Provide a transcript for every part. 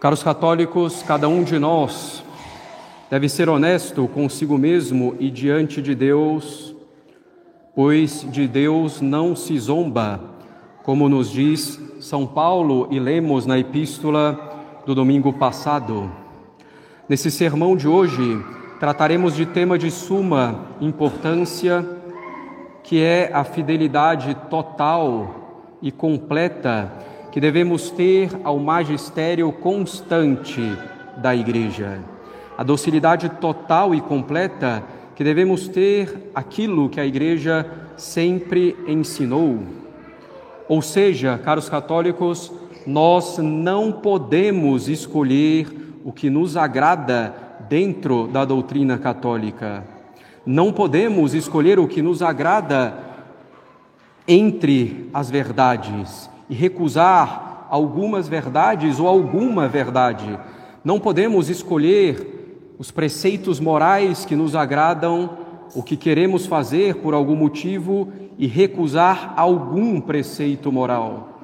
Caros católicos, cada um de nós deve ser honesto consigo mesmo e diante de Deus, pois de Deus não se zomba, como nos diz São Paulo e lemos na epístola do domingo passado. Nesse sermão de hoje, trataremos de tema de suma importância, que é a fidelidade total e completa que devemos ter ao magistério constante da Igreja. A docilidade total e completa que devemos ter aquilo que a Igreja sempre ensinou. Ou seja, caros católicos, nós não podemos escolher o que nos agrada dentro da doutrina católica. Não podemos escolher o que nos agrada entre as verdades e recusar algumas verdades ou alguma verdade. Não podemos escolher os preceitos morais que nos agradam, o que queremos fazer por algum motivo e recusar algum preceito moral.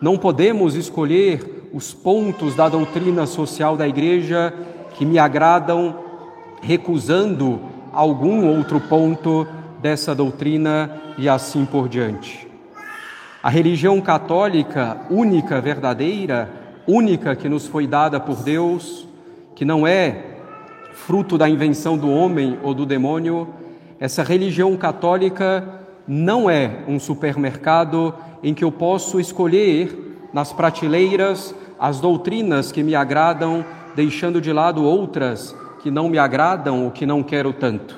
Não podemos escolher os pontos da doutrina social da Igreja que me agradam, recusando algum outro ponto dessa doutrina e assim por diante. A religião católica, única, verdadeira, única que nos foi dada por Deus, que não é fruto da invenção do homem ou do demônio, essa religião católica não é um supermercado em que eu posso escolher nas prateleiras as doutrinas que me agradam, deixando de lado outras que não me agradam ou que não quero tanto.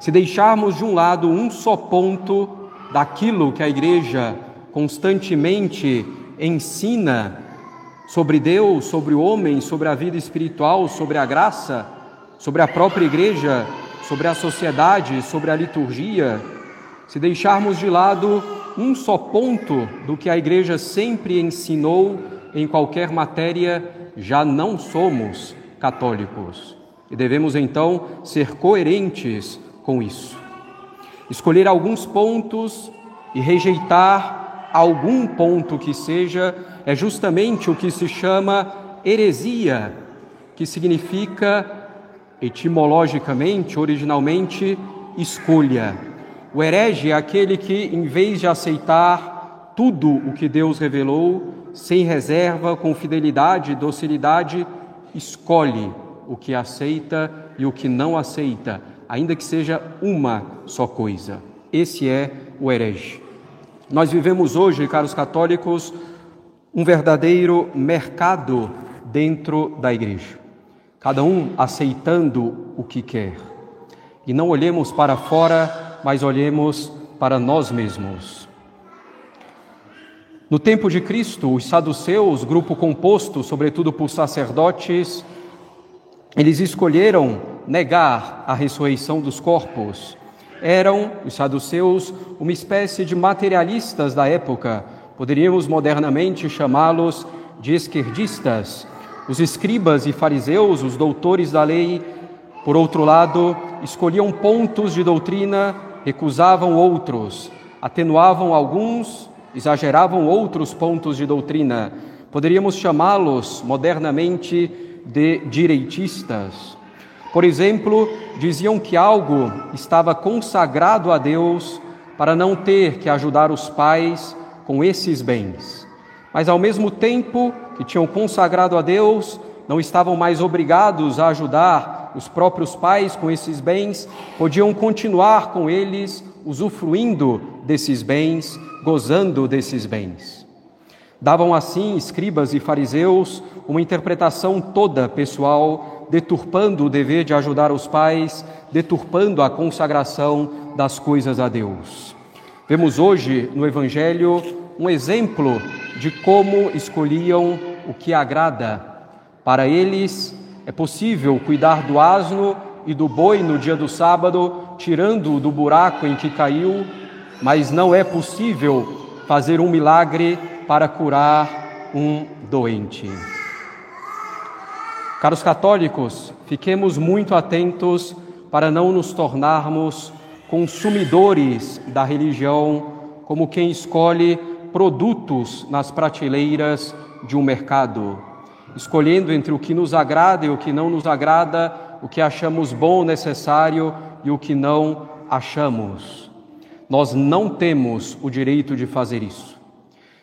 Se deixarmos de um lado um só ponto daquilo que a igreja constantemente ensina sobre Deus, sobre o homem, sobre a vida espiritual, sobre a graça, sobre a própria igreja, sobre a sociedade, sobre a liturgia, se deixarmos de lado um só ponto do que a igreja sempre ensinou em qualquer matéria, já não somos católicos. E devemos então ser coerentes com isso. Escolher alguns pontos e rejeitar algum ponto que seja, é justamente o que se chama heresia, que significa etimologicamente, originalmente, escolha. O herege é aquele que, em vez de aceitar tudo o que Deus revelou, sem reserva, com fidelidade e docilidade, escolhe o que aceita e o que não aceita, ainda que seja uma só coisa. Esse é o herege. Nós vivemos hoje, caros católicos, um verdadeiro mercado dentro da igreja. Cada um aceitando o que quer. E não olhemos para fora, mas olhemos para nós mesmos. No tempo de Cristo, os saduceus, grupo composto sobretudo por sacerdotes, eles escolheram negar a ressurreição dos corpos eram, os saduceus, uma espécie de materialistas da época. Poderíamos modernamente chamá-los de esquerdistas. Os escribas e fariseus, os doutores da lei, por outro lado, escolhiam pontos de doutrina, recusavam outros, atenuavam alguns, exageravam outros pontos de doutrina. Poderíamos chamá-los modernamente de direitistas. Por exemplo, diziam que algo estava consagrado a Deus para não ter que ajudar os pais com esses bens. Mas ao mesmo tempo que tinham consagrado a Deus, não estavam mais obrigados a ajudar os próprios pais com esses bens, podiam continuar com eles, usufruindo desses bens, gozando desses bens. Davam assim, escribas e fariseus, uma interpretação toda pessoal deturpando o dever de ajudar os pais, deturpando a consagração das coisas a Deus. Vemos hoje no Evangelho um exemplo de como escolhiam o que agrada. Para eles é possível cuidar do asno e do boi no dia do sábado, tirando-o do buraco em que caiu, mas não é possível fazer um milagre para curar um doente. Caros católicos, fiquemos muito atentos para não nos tornarmos consumidores da religião como quem escolhe produtos nas prateleiras de um mercado. escolhendo entre o que nos agrada e o que não nos agrada, o que achamos bom, necessário e o que não achamos. Nós não temos o direito de fazer isso.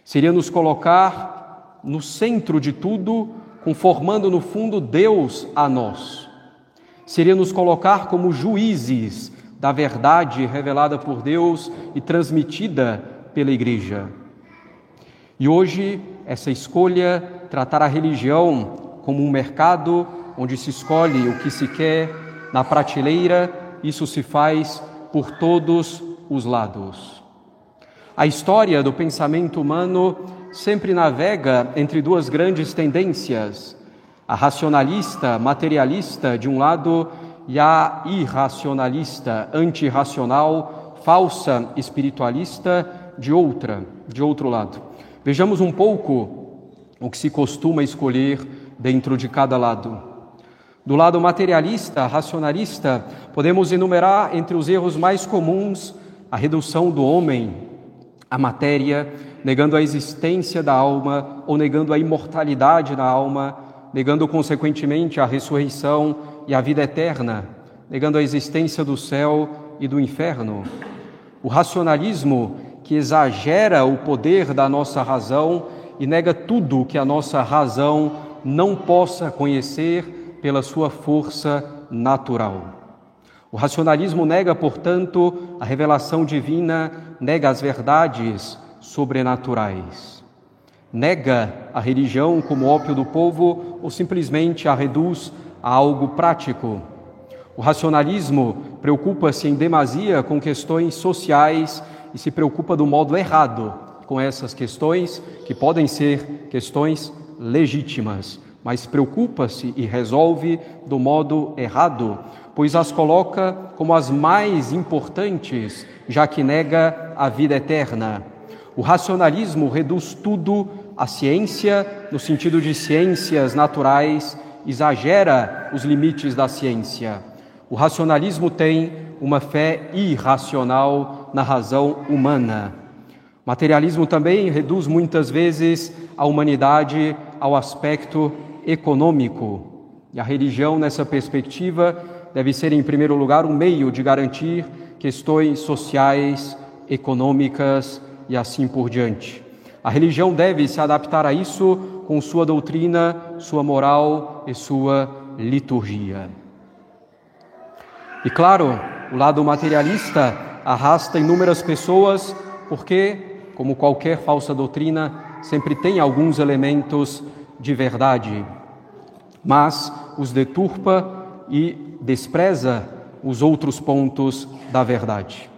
Seria nos colocar no centro de tudo, conformando no fundo Deus a nós. Seria nos colocar como juízes da verdade revelada por Deus e transmitida pela Igreja. E hoje, essa escolha, tratar a religião como um mercado onde se escolhe o que se quer na prateleira, isso se faz por todos os lados. A história do pensamento humano sempre navega entre duas grandes tendências: a racionalista, materialista de um lado e a irracionalista, antirracional, falsa espiritualista de outra, de outro lado. Vejamos um pouco o que se costuma escolher dentro de cada lado. Do lado materialista, racionalista, podemos enumerar entre os erros mais comuns a redução do homem à matéria, negando a existência da alma ou negando a imortalidade da alma, negando consequentemente a ressurreição e a vida eterna, negando a existência do céu e do inferno. O racionalismo que exagera o poder da nossa razão e nega tudo que a nossa razão não possa conhecer pela sua força natural. O racionalismo nega, portanto, a revelação divina, nega as verdades sobrenaturais. Nega a religião como ópio do povo ou simplesmente a reduz a algo prático. O racionalismo preocupa-se em demasia com questões sociais e se preocupa do modo errado com essas questões, que podem ser questões legítimas, mas preocupa-se e resolve do modo errado, pois as coloca como as mais importantes, já que nega a vida eterna. O racionalismo reduz tudo à ciência, no sentido de ciências naturais, exagera os limites da ciência. O racionalismo tem uma fé irracional na razão humana. O materialismo também reduz muitas vezes a humanidade ao aspecto econômico. E a religião, nessa perspectiva, deve ser, em primeiro lugar, um meio de garantir questões sociais, econômicas e assim por diante. A religião deve se adaptar a isso com sua doutrina, sua moral e sua liturgia. E claro, o lado materialista arrasta inúmeras pessoas, porque, como qualquer falsa doutrina, sempre tem alguns elementos de verdade, mas os deturpa e despreza os outros pontos da verdade.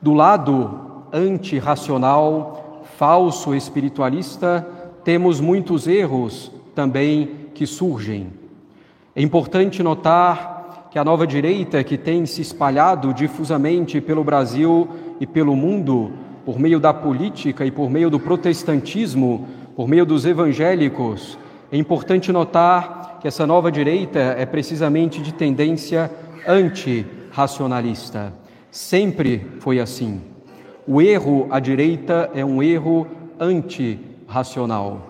Do lado antirracional, falso espiritualista, temos muitos erros também que surgem. É importante notar que a nova direita, que tem se espalhado difusamente pelo Brasil e pelo mundo, por meio da política e por meio do protestantismo, por meio dos evangélicos, é importante notar que essa nova direita é precisamente de tendência antirracionalista. Sempre foi assim. O erro à direita é um erro antirracional,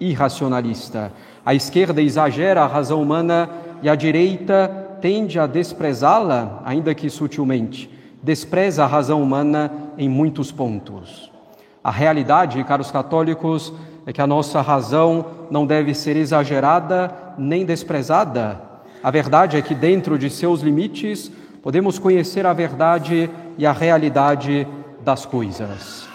irracionalista. A esquerda exagera a razão humana e a direita tende a desprezá-la, ainda que sutilmente, despreza a razão humana em muitos pontos. A realidade, caros católicos, é que a nossa razão não deve ser exagerada nem desprezada. A verdade é que, dentro de seus limites, podemos conhecer a verdade e a realidade das coisas.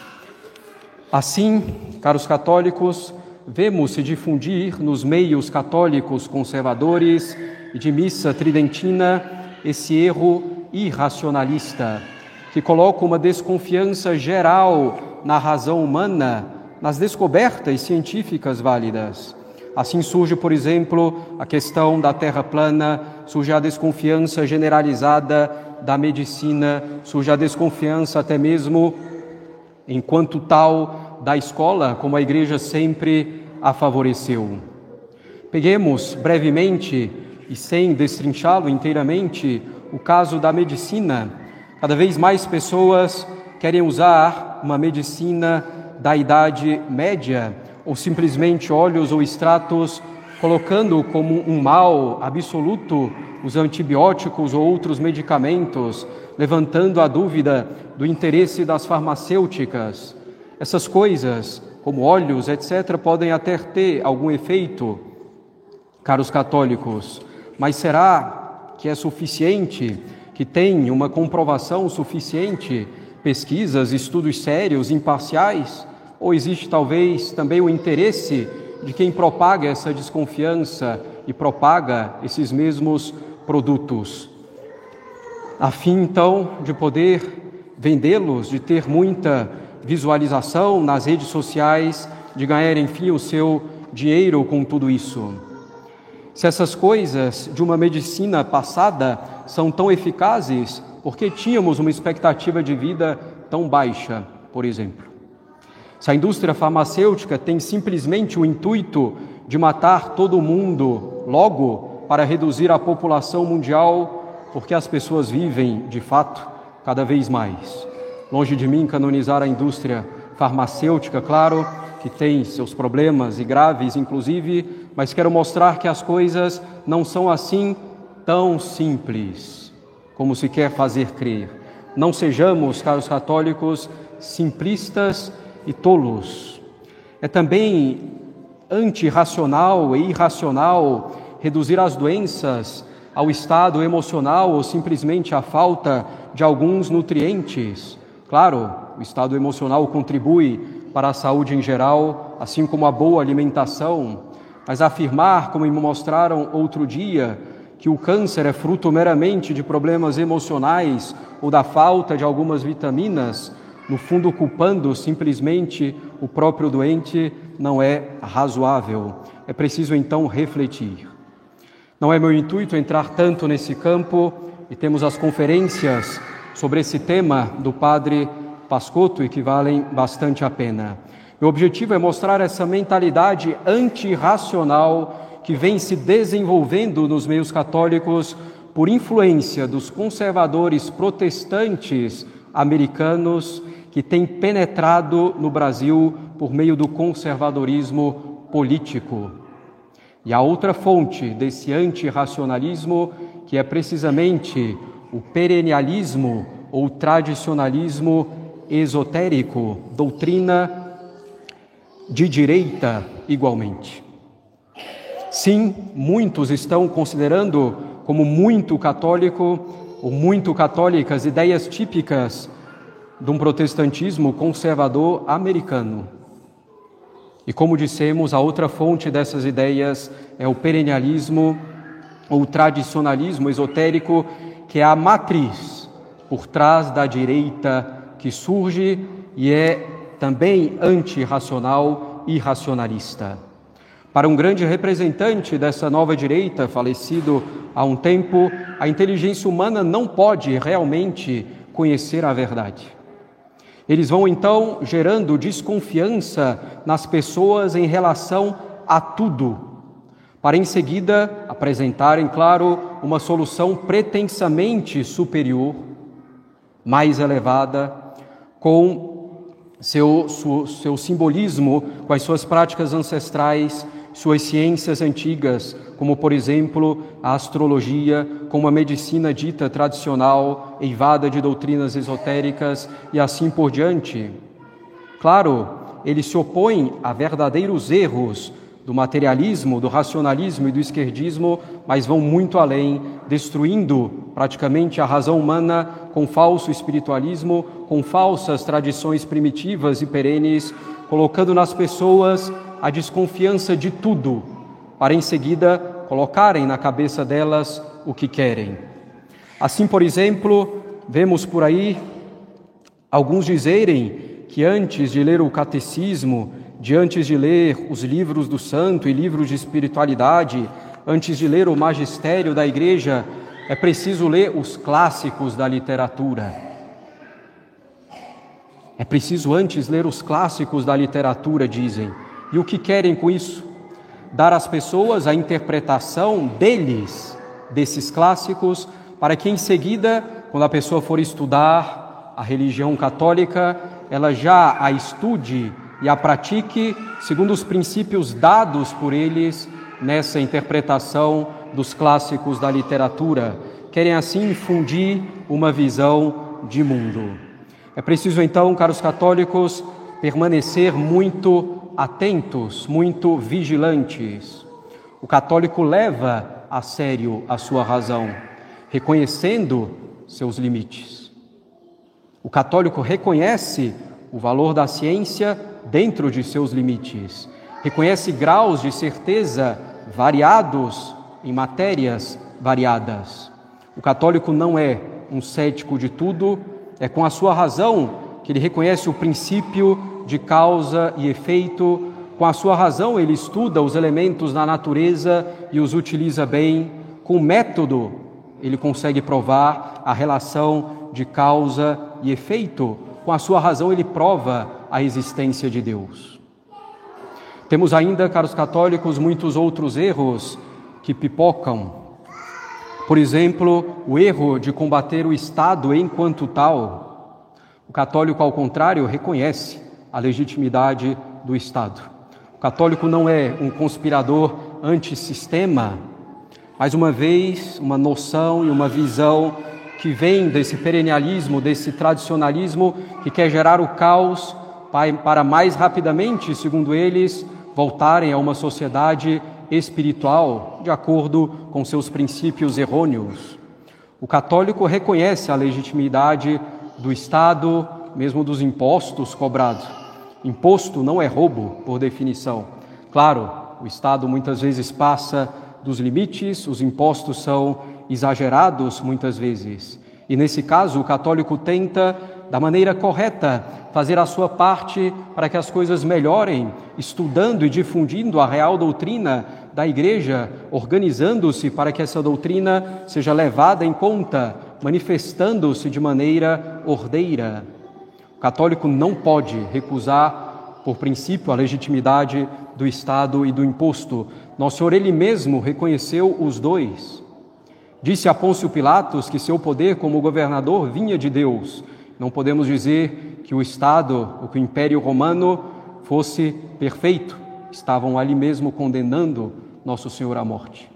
Assim, caros católicos, vemos se difundir nos meios católicos conservadores e de missa tridentina esse erro irracionalista, que coloca uma desconfiança geral na razão humana, nas descobertas científicas válidas. Assim surge, por exemplo, a questão da terra plana, surge a desconfiança generalizada da medicina, surge a desconfiança até mesmo, enquanto tal, da escola, como a igreja sempre a favoreceu. Peguemos brevemente e sem destrinchá-lo inteiramente, o caso da medicina. Cada vez mais pessoas querem usar uma medicina da idade média ou simplesmente óleos ou extratos colocando como um mal absoluto os antibióticos ou outros medicamentos, levantando a dúvida do interesse das farmacêuticas. Essas coisas, como óleos, etc., podem até ter algum efeito, caros católicos, mas será que é suficiente, que tem uma comprovação suficiente, pesquisas, estudos sérios, imparciais? Ou existe talvez também o interesse de quem propaga essa desconfiança e propaga esses mesmos produtos, a fim então de poder vendê-los, de ter muita visualização nas redes sociais, de ganhar enfim o seu dinheiro com tudo isso. Se essas coisas de uma medicina passada são tão eficazes, por que tínhamos uma expectativa de vida tão baixa, por exemplo? Se a indústria farmacêutica tem simplesmente o intuito de matar todo mundo logo para reduzir a população mundial, porque as pessoas vivem, de fato, cada vez mais. Longe de mim canonizar a indústria farmacêutica, claro, que tem seus problemas e graves, inclusive, mas quero mostrar que as coisas não são assim tão simples como se quer fazer crer. Não sejamos, caros católicos, simplistas e tolos. É também antirracional e irracional reduzir as doenças ao estado emocional ou simplesmente à falta de alguns nutrientes. Claro, o estado emocional contribui para a saúde em geral, assim como a boa alimentação, mas afirmar, como me mostraram outro dia, que o câncer é fruto meramente de problemas emocionais ou da falta de algumas vitaminas, no fundo culpando simplesmente o próprio doente, não é razoável. É preciso então refletir. Não é meu intuito entrar tanto nesse campo e temos as conferências sobre esse tema do padre Pascotto e que valem bastante a pena. Meu objetivo é mostrar essa mentalidade antirracional que vem se desenvolvendo nos meios católicos por influência dos conservadores protestantes americanos que tem penetrado no Brasil por meio do conservadorismo político. E a outra fonte desse antirracionalismo, que é precisamente o perennialismo ou tradicionalismo esotérico, doutrina de direita igualmente. Sim, muitos estão considerando como muito católico ou muito católicas ideias típicas de um protestantismo conservador americano. E como dissemos, a outra fonte dessas ideias é o perennialismo ou tradicionalismo esotérico, que é a matriz por trás da direita que surge e é também antirracional e racionalista. Para um grande representante dessa nova direita, falecido há um tempo, a inteligência humana não pode realmente conhecer a verdade. Eles vão então gerando desconfiança nas pessoas em relação a tudo, para em seguida apresentarem, claro, uma solução pretensamente superior, mais elevada, com seu, seu, seu simbolismo, com as suas práticas ancestrais, suas ciências antigas, como por exemplo a astrologia, como a medicina dita tradicional, eivada de doutrinas esotéricas e assim por diante. Claro, ele se opõe a verdadeiros erros do materialismo, do racionalismo e do esquerdismo, mas vão muito além, destruindo praticamente a razão humana com falso espiritualismo, com falsas tradições primitivas e perenes, colocando nas pessoas a desconfiança de tudo, para em seguida colocarem na cabeça delas o que querem. Assim, por exemplo, vemos por aí alguns dizerem que antes de ler o catecismo, de antes de ler os livros do santo e livros de espiritualidade, antes de ler o magistério da igreja, é preciso ler os clássicos da literatura. É preciso antes ler os clássicos da literatura, dizem. E o que querem com isso? Dar às pessoas a interpretação deles, desses clássicos, para que em seguida, quando a pessoa for estudar a religião católica, ela já a estude e a pratique segundo os princípios dados por eles nessa interpretação dos clássicos da literatura. Querem assim infundir uma visão de mundo. É preciso então, caros católicos, permanecer muito atentos, muito vigilantes. O católico leva a sério a sua razão, reconhecendo seus limites. O católico reconhece o valor da ciência dentro de seus limites, reconhece graus de certeza variados em matérias variadas. O católico não é um cético de tudo, é com a sua razão que ele reconhece o princípio de causa e efeito, com a sua razão ele estuda os elementos da natureza e os utiliza bem, com método ele consegue provar a relação de causa e efeito, com a sua razão ele prova a existência de Deus. Temos ainda, caros católicos, muitos outros erros que pipocam. Por exemplo, o erro de combater o Estado enquanto tal. O católico, ao contrário, reconhece a legitimidade do Estado. O católico não é um conspirador antissistema, mais uma vez, uma noção e uma visão que vem desse perennialismo, desse tradicionalismo que quer gerar o caos para mais rapidamente, segundo eles, voltarem a uma sociedade espiritual de acordo com seus princípios errôneos. O católico reconhece a legitimidade do Estado, mesmo dos impostos cobrados. Imposto não é roubo, por definição. Claro, o Estado muitas vezes passa dos limites, os impostos são exagerados muitas vezes. E nesse caso, o católico tenta, da maneira correta, fazer a sua parte para que as coisas melhorem, estudando e difundindo a real doutrina da Igreja, organizando-se para que essa doutrina seja levada em conta, manifestando-se de maneira ordeira. O católico não pode recusar, por princípio, a legitimidade do Estado e do imposto. Nosso Senhor, Ele mesmo reconheceu os dois. Disse a Pôncio Pilatos que seu poder como governador vinha de Deus. Não podemos dizer que o Estado, ou que o Império Romano fosse perfeito. Estavam ali mesmo condenando Nosso Senhor à morte.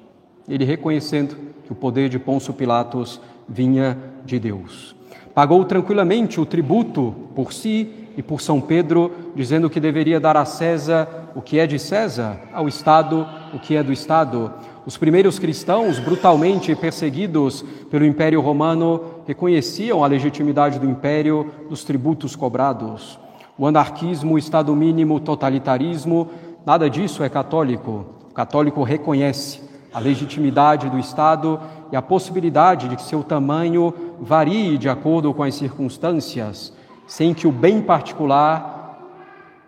Ele reconhecendo que o poder de Pôncio Pilatos vinha de Deus. Pagou tranquilamente o tributo por si e por São Pedro, dizendo que deveria dar a César o que é de César, ao Estado o que é do Estado. Os primeiros cristãos, brutalmente perseguidos pelo Império Romano, reconheciam a legitimidade do império, dos tributos cobrados. O anarquismo, o Estado mínimo, o totalitarismo, nada disso é católico. O católico reconhece a legitimidade do Estado e a possibilidade de que seu tamanho varie de acordo com as circunstâncias, sem que o bem particular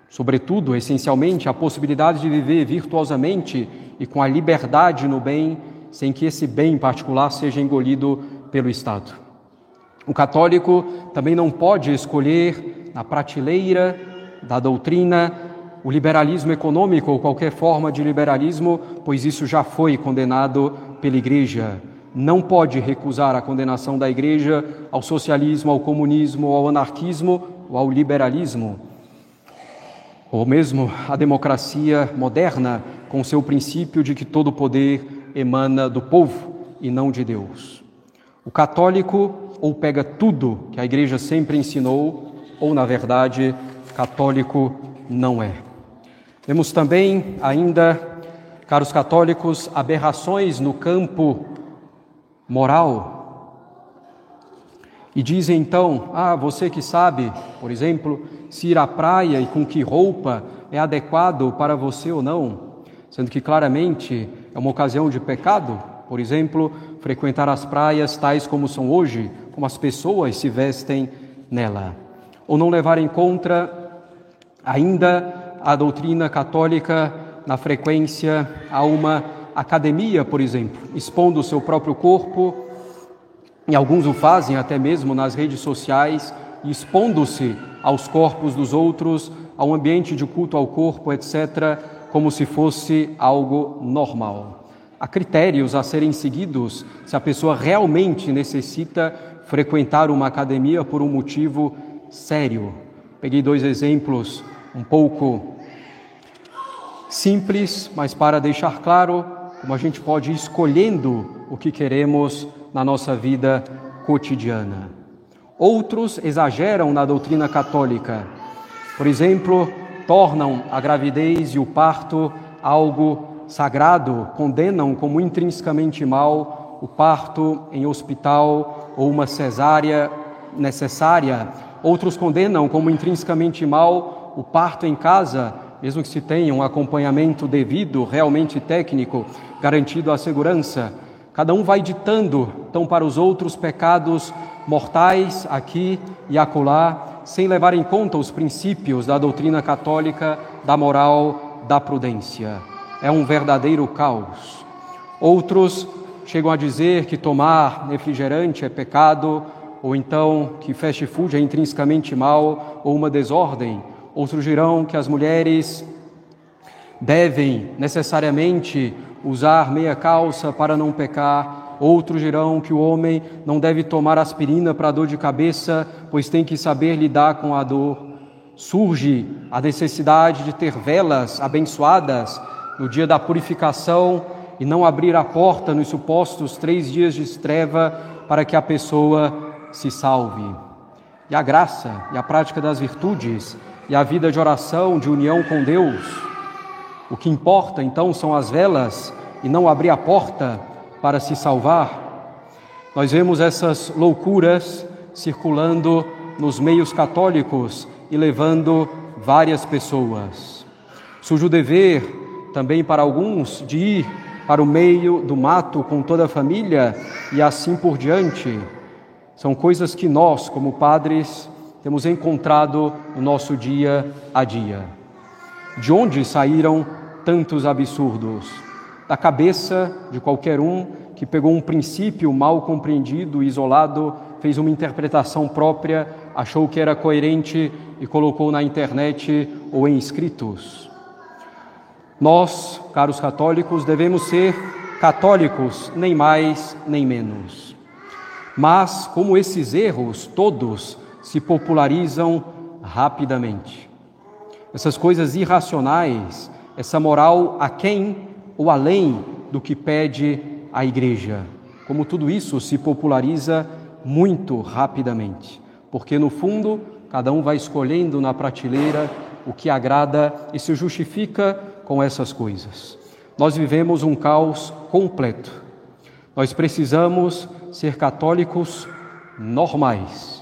Sobretudo, essencialmente, a possibilidade de viver virtuosamente e com a liberdade no bem, sem que esse bem em particular seja engolido pelo Estado. O católico também não pode escolher na prateleira da doutrina o liberalismo econômico ou qualquer forma de liberalismo, pois isso já foi condenado pela Igreja. Não pode recusar a condenação da Igreja ao socialismo, ao comunismo, ao anarquismo ou ao liberalismo ou mesmo a democracia moderna, com seu princípio de que todo poder emana do povo e não de Deus. O católico ou pega tudo que a igreja sempre ensinou, ou, na verdade, católico não é. Vemos também ainda, caros católicos, aberrações no campo moral e dizem então: Ah, você que sabe, por exemplo, se ir à praia e com que roupa é adequado para você ou não, sendo que claramente é uma ocasião de pecado, por exemplo, frequentar as praias tais como são hoje, como as pessoas se vestem nela. Ou não levar em conta ainda a doutrina católica na frequência a uma academia, por exemplo, expondo o seu próprio corpo e alguns o fazem até mesmo nas redes sociais, expondo-se aos corpos dos outros, ao ambiente de culto ao corpo, etc., como se fosse algo normal. Há critérios a serem seguidos se a pessoa realmente necessita frequentar uma academia por um motivo sério. Peguei dois exemplos um pouco Simples, mas para deixar claro como a gente pode ir escolhendo o que queremos na nossa vida cotidiana. Outros exageram na doutrina católica. Por exemplo, tornam a gravidez e o parto algo sagrado, condenam como intrinsecamente mal o parto em hospital ou uma cesárea necessária. Outros condenam como intrinsecamente mal o parto em casa, mesmo que se tenha um acompanhamento devido, realmente técnico, garantido a segurança. Cada um vai ditando, então, para os outros pecados mortais aqui e acolá, sem levar em conta os princípios da doutrina católica, da moral, da prudência. É um verdadeiro caos. Outros chegam a dizer que tomar refrigerante é pecado, ou então que fast food é intrinsecamente mal ou uma desordem. Outros dirão que as mulheres devem necessariamente usar meia calça para não pecar. Outros dirão que o homem não deve tomar aspirina para dor de cabeça, pois tem que saber lidar com a dor. Surge a necessidade de ter velas abençoadas no dia da purificação e não abrir a porta nos supostos três dias de treva para que a pessoa se salve. E a graça e a prática das virtudes e a vida de oração, de união com Deus. O que importa então são as velas e não abrir a porta para se salvar. Nós vemos essas loucuras circulando nos meios católicos e levando várias pessoas. Surge o dever também para alguns de ir para o meio do mato com toda a família e assim por diante. São coisas que nós, como padres, temos encontrado no nosso dia a dia. De onde saíram tantos absurdos? Da cabeça de qualquer um que pegou um princípio mal compreendido, isolado, fez uma interpretação própria, achou que era coerente e colocou na internet ou em escritos. Nós, caros católicos, devemos ser católicos, nem mais nem menos. Mas, como esses erros todos se popularizam rapidamente, essas coisas irracionais, essa moral a quem ou além do que pede a igreja. Como tudo isso se populariza muito rapidamente, porque no fundo cada um vai escolhendo na prateleira o que agrada e se justifica com essas coisas. Nós vivemos um caos completo. Nós precisamos ser católicos normais.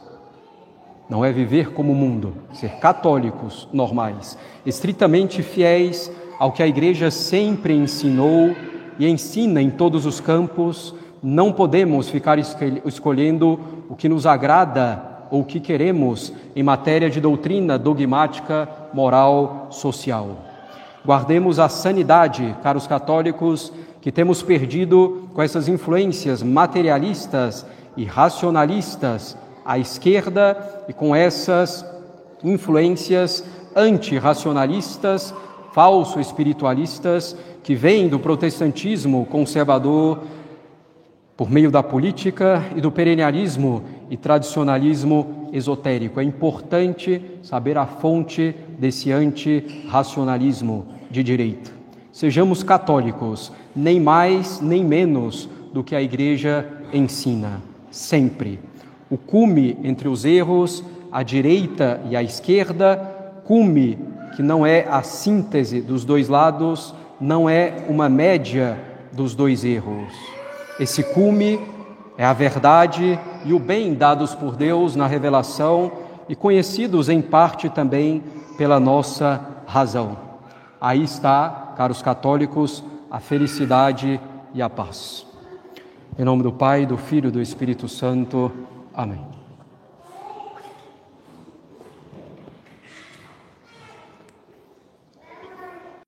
Não é viver como o mundo, ser católicos normais, estritamente fiéis ao que a igreja sempre ensinou e ensina em todos os campos, não podemos ficar escolhendo o que nos agrada ou o que queremos em matéria de doutrina dogmática, moral, social. Guardemos a sanidade, caros católicos, que temos perdido com essas influências materialistas e racionalistas à esquerda e com essas influências antirracionalistas falso-espiritualistas que vêm do protestantismo conservador por meio da política e do perennialismo e tradicionalismo esotérico. É importante saber a fonte desse antirracionalismo de direita. Sejamos católicos, nem mais nem menos do que a igreja ensina, sempre. O cume entre os erros, a direita e a esquerda, cume que não é a síntese dos dois lados, não é uma média dos dois erros. Esse cume é a verdade e o bem dados por Deus na revelação e conhecidos em parte também pela nossa razão. Aí está, caros católicos, a felicidade e a paz. Em nome do Pai, do Filho e do Espírito Santo. Amém.